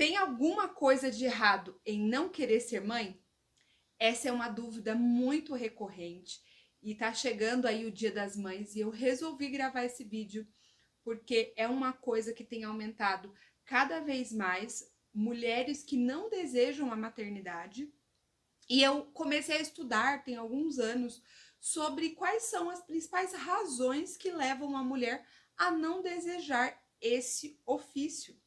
Tem alguma coisa de errado em não querer ser mãe? Essa é uma dúvida muito recorrente e tá chegando aí o Dia das Mães e eu resolvi gravar esse vídeo porque é uma coisa que tem aumentado cada vez mais mulheres que não desejam a maternidade. E eu comecei a estudar tem alguns anos sobre quais são as principais razões que levam a mulher a não desejar esse ofício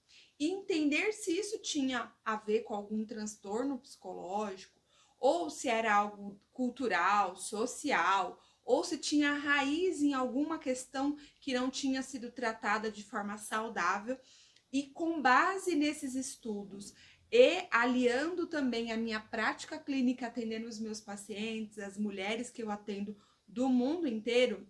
entender se isso tinha a ver com algum transtorno psicológico ou se era algo cultural, social, ou se tinha raiz em alguma questão que não tinha sido tratada de forma saudável. E com base nesses estudos e aliando também a minha prática clínica atendendo os meus pacientes, as mulheres que eu atendo do mundo inteiro,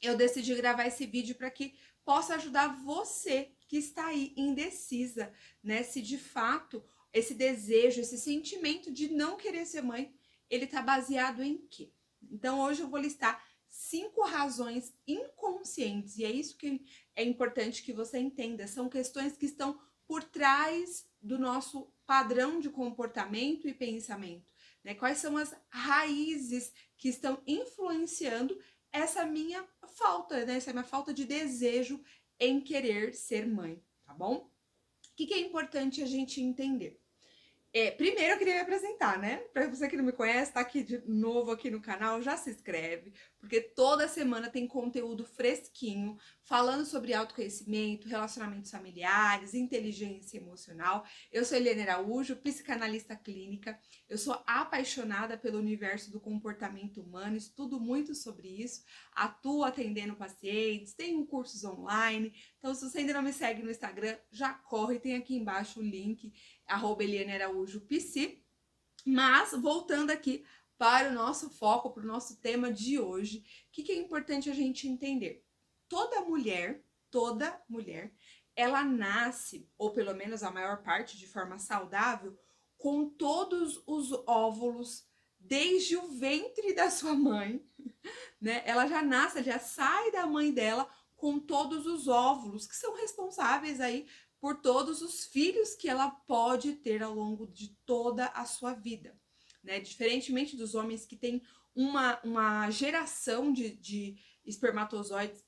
eu decidi gravar esse vídeo para que possa ajudar você que está aí indecisa, né? Se de fato esse desejo, esse sentimento de não querer ser mãe, ele está baseado em quê? Então hoje eu vou listar cinco razões inconscientes e é isso que é importante que você entenda. São questões que estão por trás do nosso padrão de comportamento e pensamento. Né? Quais são as raízes que estão influenciando essa minha falta, né? essa minha falta de desejo em querer ser mãe, tá bom? O que, que é importante a gente entender? É, primeiro eu queria me apresentar, né? Para você que não me conhece, tá aqui de novo aqui no canal, já se inscreve, porque toda semana tem conteúdo fresquinho falando sobre autoconhecimento, relacionamentos familiares, inteligência emocional. Eu sou Helena Araújo, psicanalista clínica. Eu sou apaixonada pelo universo do comportamento humano, estudo muito sobre isso, atuo atendendo pacientes, tenho cursos online. Então, se você ainda não me segue no Instagram, já corre, tem aqui embaixo o link arroba Eliane Araújo PC. Mas, voltando aqui para o nosso foco, para o nosso tema de hoje, o que, que é importante a gente entender? Toda mulher, toda mulher, ela nasce, ou pelo menos a maior parte de forma saudável, com todos os óvulos desde o ventre da sua mãe, né? Ela já nasce, já sai da mãe dela com todos os óvulos que são responsáveis aí por todos os filhos que ela pode ter ao longo de toda a sua vida. Né? Diferentemente dos homens que têm uma, uma geração de, de espermatozoides,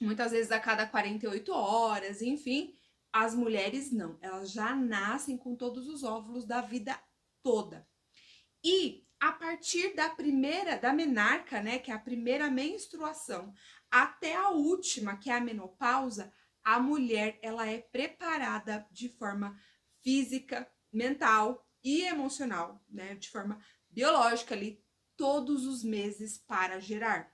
muitas vezes a cada 48 horas, enfim, as mulheres não, elas já nascem com todos os óvulos da vida toda. E a partir da primeira, da menarca, né, que é a primeira menstruação, até a última, que é a menopausa, a mulher ela é preparada de forma física, mental e emocional, né, de forma biológica ali, todos os meses para gerar.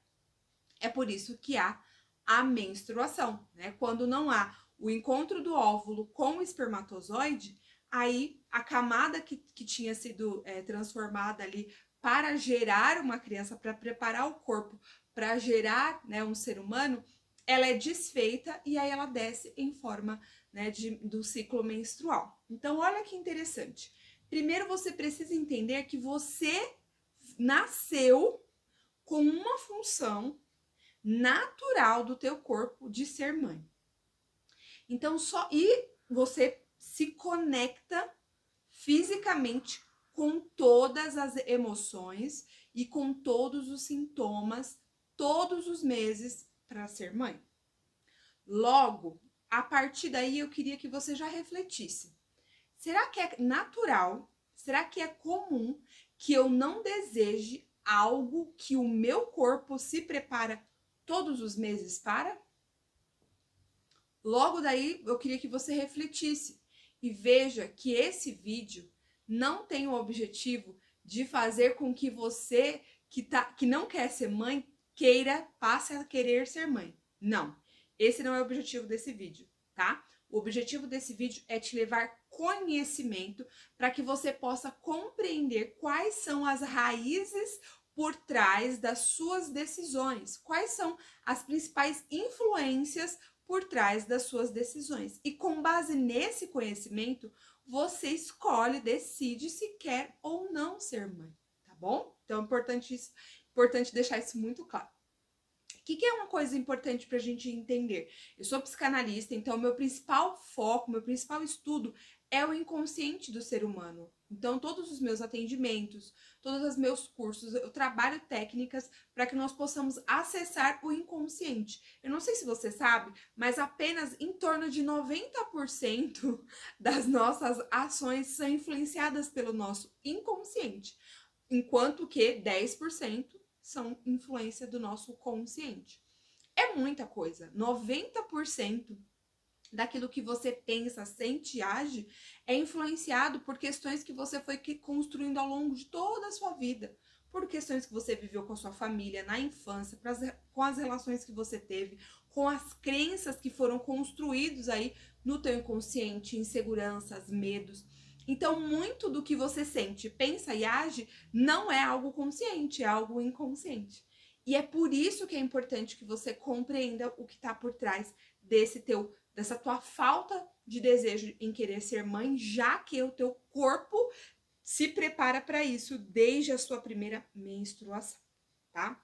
É por isso que há a menstruação, né? Quando não há o encontro do óvulo com o espermatozoide, aí a camada que, que tinha sido é, transformada ali para gerar uma criança, para preparar o corpo para gerar né, um ser humano, ela é desfeita e aí ela desce em forma né, de, do ciclo menstrual. Então, olha que interessante. Primeiro, você precisa entender que você nasceu com uma função natural do teu corpo de ser mãe. Então, só e você se conecta fisicamente com todas as emoções e com todos os sintomas todos os meses para ser mãe. Logo, a partir daí eu queria que você já refletisse. Será que é natural? Será que é comum que eu não deseje algo que o meu corpo se prepara todos os meses para? Logo daí, eu queria que você refletisse e veja que esse vídeo não tem o objetivo de fazer com que você que, tá, que não quer ser mãe queira, passe a querer ser mãe. Não, esse não é o objetivo desse vídeo, tá? O objetivo desse vídeo é te levar conhecimento para que você possa compreender quais são as raízes por trás das suas decisões, quais são as principais influências por trás das suas decisões. E com base nesse conhecimento, você escolhe, decide se quer ou não ser mãe, tá bom? Então é importante isso importante deixar isso muito claro. O que, que é uma coisa importante para a gente entender? Eu sou psicanalista, então meu principal foco, meu principal estudo é o inconsciente do ser humano. Então, todos os meus atendimentos, todos os meus cursos, eu trabalho técnicas para que nós possamos acessar o inconsciente. Eu não sei se você sabe, mas apenas em torno de 90% das nossas ações são influenciadas pelo nosso inconsciente, enquanto que 10% são influência do nosso consciente. É muita coisa. 90% daquilo que você pensa, sente e age é influenciado por questões que você foi construindo ao longo de toda a sua vida. Por questões que você viveu com a sua família, na infância, com as relações que você teve, com as crenças que foram construídos aí no teu inconsciente, inseguranças, medos. Então, muito do que você sente, pensa e age não é algo consciente, é algo inconsciente. E é por isso que é importante que você compreenda o que está por trás desse teu, dessa tua falta de desejo em querer ser mãe, já que o teu corpo se prepara para isso desde a sua primeira menstruação, tá?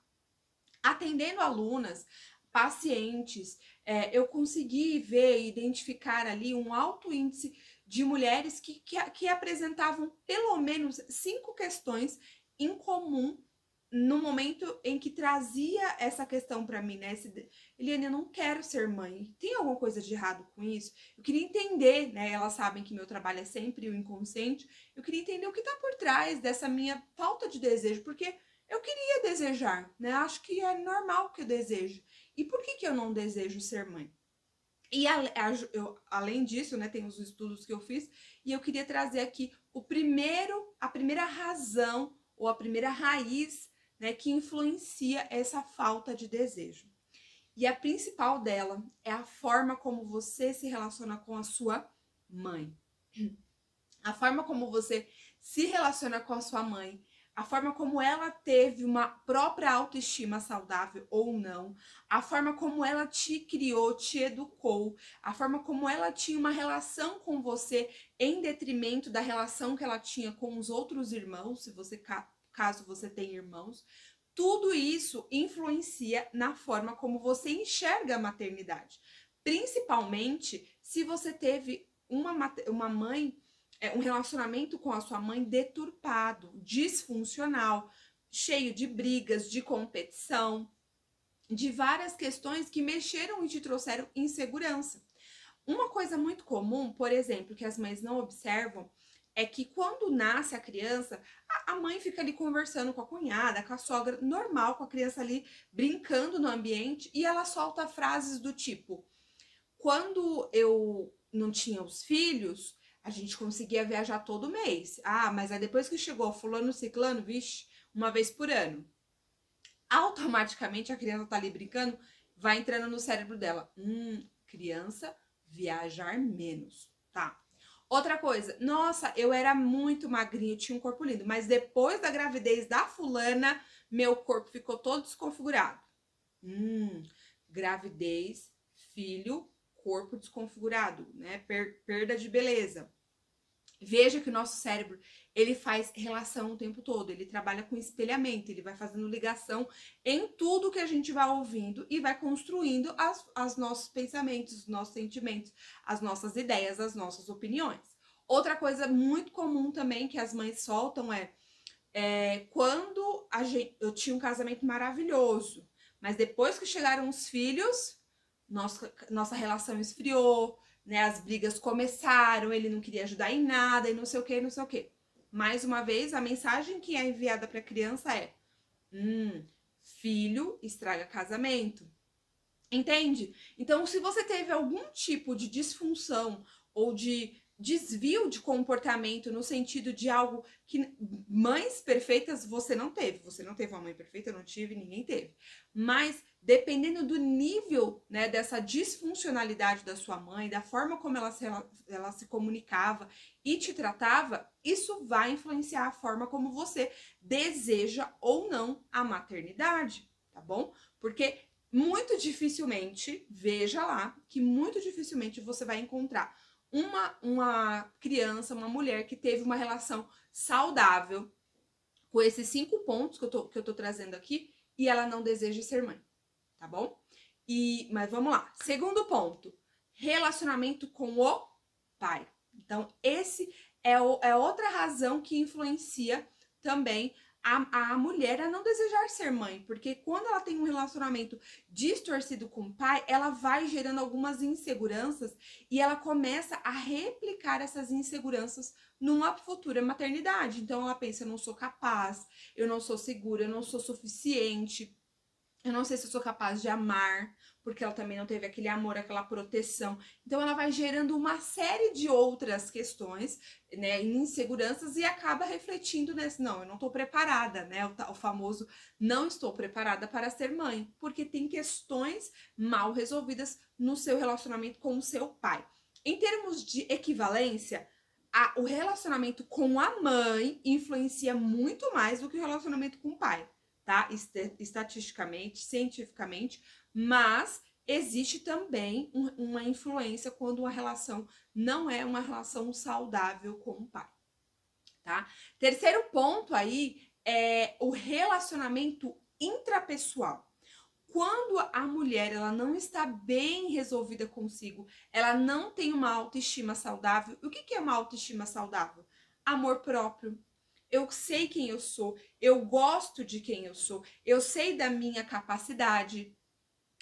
Atendendo alunas, pacientes, é, eu consegui ver e identificar ali um alto índice de mulheres que, que, que apresentavam pelo menos cinco questões em comum no momento em que trazia essa questão para mim, né? Esse, Eliane, eu não quero ser mãe. Tem alguma coisa de errado com isso? Eu queria entender, né? Elas sabem que meu trabalho é sempre o inconsciente. Eu queria entender o que tá por trás dessa minha falta de desejo, porque eu queria desejar, né? Acho que é normal que eu desejo. E por que que eu não desejo ser mãe? E a, a, eu, além disso, né, tem os estudos que eu fiz, e eu queria trazer aqui o primeiro, a primeira razão ou a primeira raiz né, que influencia essa falta de desejo. E a principal dela é a forma como você se relaciona com a sua mãe. A forma como você se relaciona com a sua mãe a forma como ela teve uma própria autoestima saudável ou não, a forma como ela te criou, te educou, a forma como ela tinha uma relação com você em detrimento da relação que ela tinha com os outros irmãos, se você caso você tenha irmãos, tudo isso influencia na forma como você enxerga a maternidade. Principalmente se você teve uma, uma mãe um relacionamento com a sua mãe deturpado, disfuncional, cheio de brigas, de competição, de várias questões que mexeram e te trouxeram insegurança. Uma coisa muito comum, por exemplo, que as mães não observam, é que quando nasce a criança, a mãe fica ali conversando com a cunhada, com a sogra, normal, com a criança ali brincando no ambiente, e ela solta frases do tipo: quando eu não tinha os filhos, a gente conseguia viajar todo mês. Ah, mas aí depois que chegou fulano ciclano, vixe, uma vez por ano. Automaticamente a criança tá ali brincando, vai entrando no cérebro dela. Hum, criança, viajar menos, tá? Outra coisa, nossa, eu era muito magrinho, tinha um corpo lindo, mas depois da gravidez da fulana, meu corpo ficou todo desconfigurado. Hum, gravidez, filho, corpo desconfigurado, né? Per perda de beleza. Veja que o nosso cérebro, ele faz relação o tempo todo, ele trabalha com espelhamento, ele vai fazendo ligação em tudo que a gente vai ouvindo e vai construindo as, as nossos pensamentos, os nossos sentimentos, as nossas ideias, as nossas opiniões. Outra coisa muito comum também que as mães soltam é, é quando a gente, eu tinha um casamento maravilhoso, mas depois que chegaram os filhos, nossa, nossa relação esfriou, né? As brigas começaram, ele não queria ajudar em nada e não sei o que, não sei o que. Mais uma vez, a mensagem que é enviada para a criança é: hum, filho estraga casamento. Entende? Então, se você teve algum tipo de disfunção ou de desvio de comportamento no sentido de algo que mães perfeitas você não teve. Você não teve uma mãe perfeita, não tive, ninguém teve. Mas dependendo do nível né, dessa disfuncionalidade da sua mãe, da forma como ela se, ela se comunicava e te tratava, isso vai influenciar a forma como você deseja ou não a maternidade, tá bom? Porque muito dificilmente, veja lá, que muito dificilmente você vai encontrar uma, uma criança, uma mulher que teve uma relação saudável com esses cinco pontos que eu tô, que eu tô trazendo aqui e ela não deseja ser mãe, tá bom? E, mas vamos lá. Segundo ponto, relacionamento com o pai. Então, esse é, o, é outra razão que influencia também a, a mulher a não desejar ser mãe, porque quando ela tem um relacionamento distorcido com o pai, ela vai gerando algumas inseguranças e ela começa a replicar essas inseguranças numa futura maternidade. Então ela pensa: eu não sou capaz, eu não sou segura, eu não sou suficiente, eu não sei se eu sou capaz de amar, porque ela também não teve aquele amor, aquela proteção. Então ela vai gerando uma série de outras questões, né, inseguranças e acaba refletindo nesse, não, eu não estou preparada, né, o, o famoso não estou preparada para ser mãe, porque tem questões mal resolvidas no seu relacionamento com o seu pai. Em termos de equivalência, a, o relacionamento com a mãe influencia muito mais do que o relacionamento com o pai tá? Estatisticamente, cientificamente, mas existe também um, uma influência quando uma relação não é uma relação saudável com o pai, tá? Terceiro ponto aí é o relacionamento intrapessoal. Quando a mulher ela não está bem resolvida consigo, ela não tem uma autoestima saudável. O que, que é uma autoestima saudável? Amor próprio, eu sei quem eu sou, eu gosto de quem eu sou, eu sei da minha capacidade,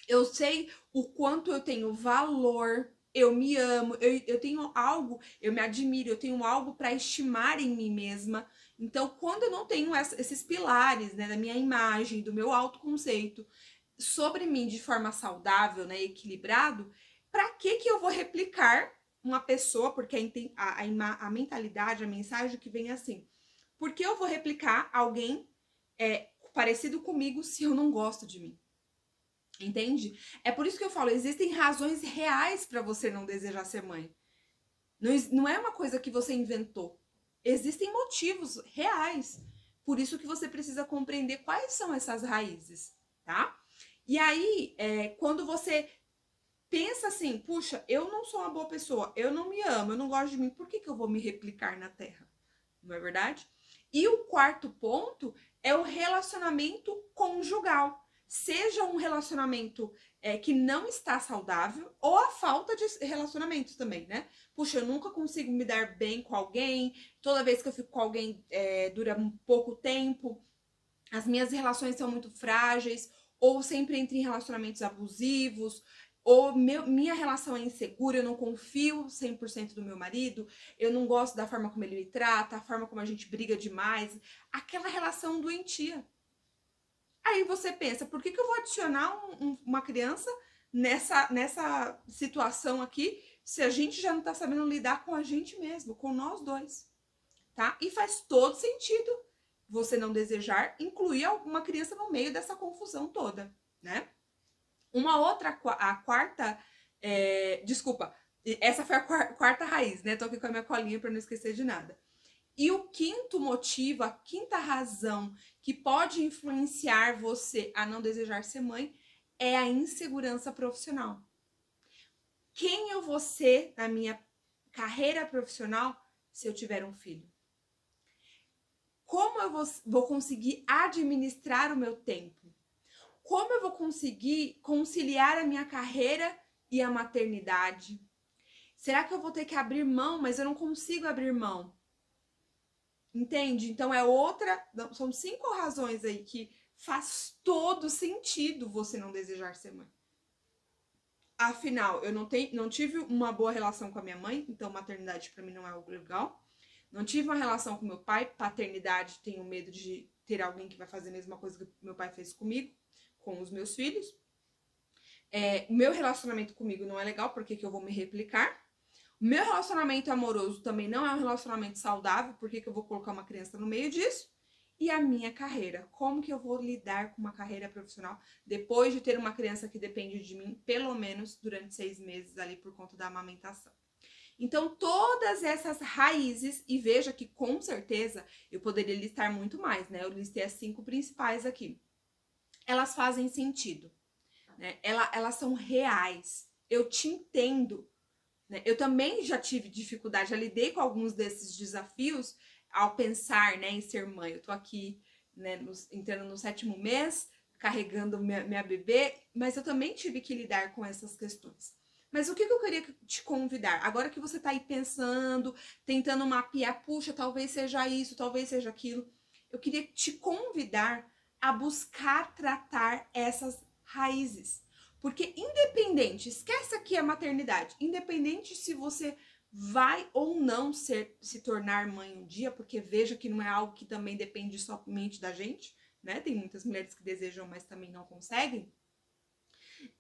eu sei o quanto eu tenho valor, eu me amo, eu, eu tenho algo, eu me admiro, eu tenho algo para estimar em mim mesma. Então, quando eu não tenho essa, esses pilares né, da minha imagem, do meu autoconceito sobre mim de forma saudável, né, equilibrado, para que que eu vou replicar uma pessoa? Porque a, a, a, mentalidade, a mensagem que vem assim, por que eu vou replicar alguém é, parecido comigo se eu não gosto de mim? Entende? É por isso que eu falo, existem razões reais para você não desejar ser mãe. Não, não é uma coisa que você inventou. Existem motivos reais. Por isso que você precisa compreender quais são essas raízes, tá? E aí, é, quando você pensa assim, puxa, eu não sou uma boa pessoa, eu não me amo, eu não gosto de mim, por que, que eu vou me replicar na Terra? Não é verdade? E o quarto ponto é o relacionamento conjugal. Seja um relacionamento é, que não está saudável ou a falta de relacionamentos também, né? Puxa, eu nunca consigo me dar bem com alguém, toda vez que eu fico com alguém é, dura um pouco tempo, as minhas relações são muito frágeis, ou sempre entre em relacionamentos abusivos, ou meu, minha relação é insegura, eu não confio 100% do meu marido, eu não gosto da forma como ele me trata, a forma como a gente briga demais, aquela relação doentia. Aí você pensa, por que, que eu vou adicionar um, um, uma criança nessa, nessa situação aqui, se a gente já não tá sabendo lidar com a gente mesmo, com nós dois, tá? E faz todo sentido você não desejar incluir alguma criança no meio dessa confusão toda, né? Uma outra, a quarta, é, desculpa, essa foi a quarta raiz, né? Tô aqui com a minha colinha para não esquecer de nada. E o quinto motivo, a quinta razão que pode influenciar você a não desejar ser mãe é a insegurança profissional. Quem eu vou ser na minha carreira profissional se eu tiver um filho? Como eu vou, vou conseguir administrar o meu tempo? Como eu vou conseguir conciliar a minha carreira e a maternidade? Será que eu vou ter que abrir mão, mas eu não consigo abrir mão? Entende? Então é outra, são cinco razões aí que faz todo sentido você não desejar ser mãe. Afinal, eu não, tenho, não tive uma boa relação com a minha mãe, então maternidade para mim não é algo legal. Não tive uma relação com meu pai, paternidade, tenho medo de ter alguém que vai fazer a mesma coisa que meu pai fez comigo com os meus filhos. É, meu relacionamento comigo não é legal, porque que eu vou me replicar? Meu relacionamento amoroso também não é um relacionamento saudável, porque que eu vou colocar uma criança no meio disso? E a minha carreira, como que eu vou lidar com uma carreira profissional depois de ter uma criança que depende de mim, pelo menos durante seis meses ali por conta da amamentação. Então, todas essas raízes, e veja que com certeza eu poderia listar muito mais, né? Eu listei as cinco principais aqui elas fazem sentido. Né? Ela, elas são reais. Eu te entendo. Né? Eu também já tive dificuldade, já lidei com alguns desses desafios ao pensar né, em ser mãe. Eu tô aqui né, entrando no sétimo mês, carregando minha, minha bebê, mas eu também tive que lidar com essas questões. Mas o que, que eu queria te convidar? Agora que você tá aí pensando, tentando mapear, puxa, talvez seja isso, talvez seja aquilo, eu queria te convidar a buscar tratar essas raízes. Porque independente, esquece aqui a maternidade, independente se você vai ou não ser se tornar mãe um dia, porque veja que não é algo que também depende somente da gente, né? Tem muitas mulheres que desejam, mas também não conseguem.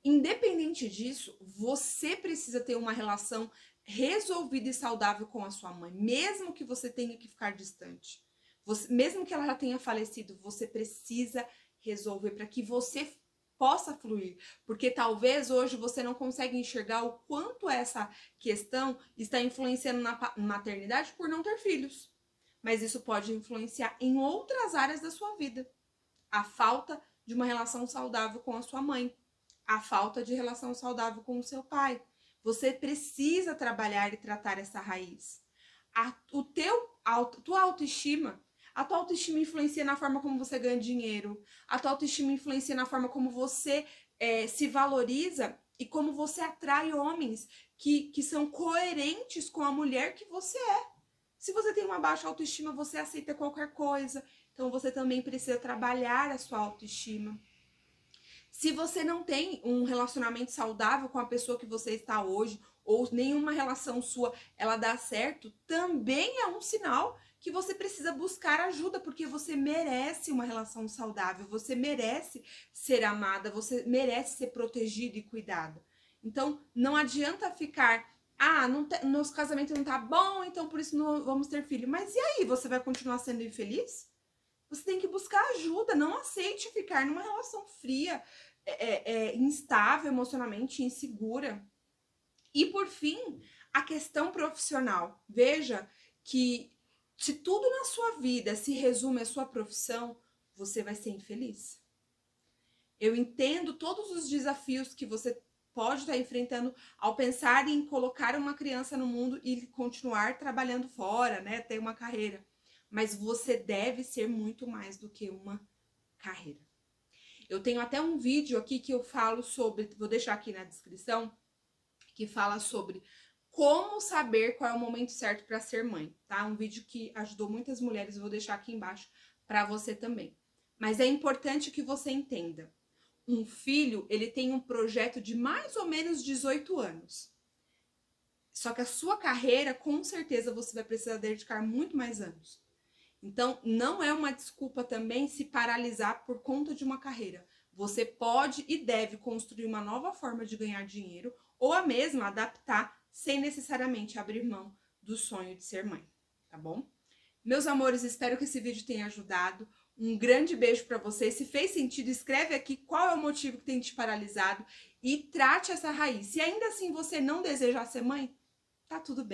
Independente disso, você precisa ter uma relação resolvida e saudável com a sua mãe, mesmo que você tenha que ficar distante. Você, mesmo que ela já tenha falecido, você precisa resolver para que você possa fluir, porque talvez hoje você não consegue enxergar o quanto essa questão está influenciando na maternidade por não ter filhos. Mas isso pode influenciar em outras áreas da sua vida. A falta de uma relação saudável com a sua mãe, a falta de relação saudável com o seu pai. Você precisa trabalhar e tratar essa raiz. A, o teu, a tua autoestima a tua autoestima influencia na forma como você ganha dinheiro. A tua autoestima influencia na forma como você é, se valoriza e como você atrai homens que, que são coerentes com a mulher que você é. Se você tem uma baixa autoestima, você aceita qualquer coisa. Então você também precisa trabalhar a sua autoestima. Se você não tem um relacionamento saudável com a pessoa que você está hoje, ou nenhuma relação sua ela dá certo, também é um sinal que você precisa buscar ajuda, porque você merece uma relação saudável, você merece ser amada, você merece ser protegida e cuidada. Então, não adianta ficar, ah, não te, nosso casamento não tá bom, então por isso não vamos ter filho. Mas e aí, você vai continuar sendo infeliz? Você tem que buscar ajuda, não aceite ficar numa relação fria, é, é, é instável emocionalmente, insegura. E por fim, a questão profissional. Veja que se tudo na sua vida se resume à sua profissão, você vai ser infeliz. Eu entendo todos os desafios que você pode estar enfrentando ao pensar em colocar uma criança no mundo e continuar trabalhando fora, né, ter uma carreira. Mas você deve ser muito mais do que uma carreira. Eu tenho até um vídeo aqui que eu falo sobre, vou deixar aqui na descrição, que fala sobre como saber qual é o momento certo para ser mãe, tá? Um vídeo que ajudou muitas mulheres, vou deixar aqui embaixo para você também. Mas é importante que você entenda. Um filho, ele tem um projeto de mais ou menos 18 anos. Só que a sua carreira, com certeza, você vai precisar dedicar muito mais anos. Então, não é uma desculpa também se paralisar por conta de uma carreira. Você pode e deve construir uma nova forma de ganhar dinheiro ou a mesma adaptar sem necessariamente abrir mão do sonho de ser mãe, tá bom? Meus amores, espero que esse vídeo tenha ajudado. Um grande beijo para vocês. Se fez sentido, escreve aqui qual é o motivo que tem te paralisado e trate essa raiz. Se ainda assim você não desejar ser mãe, tá tudo bem.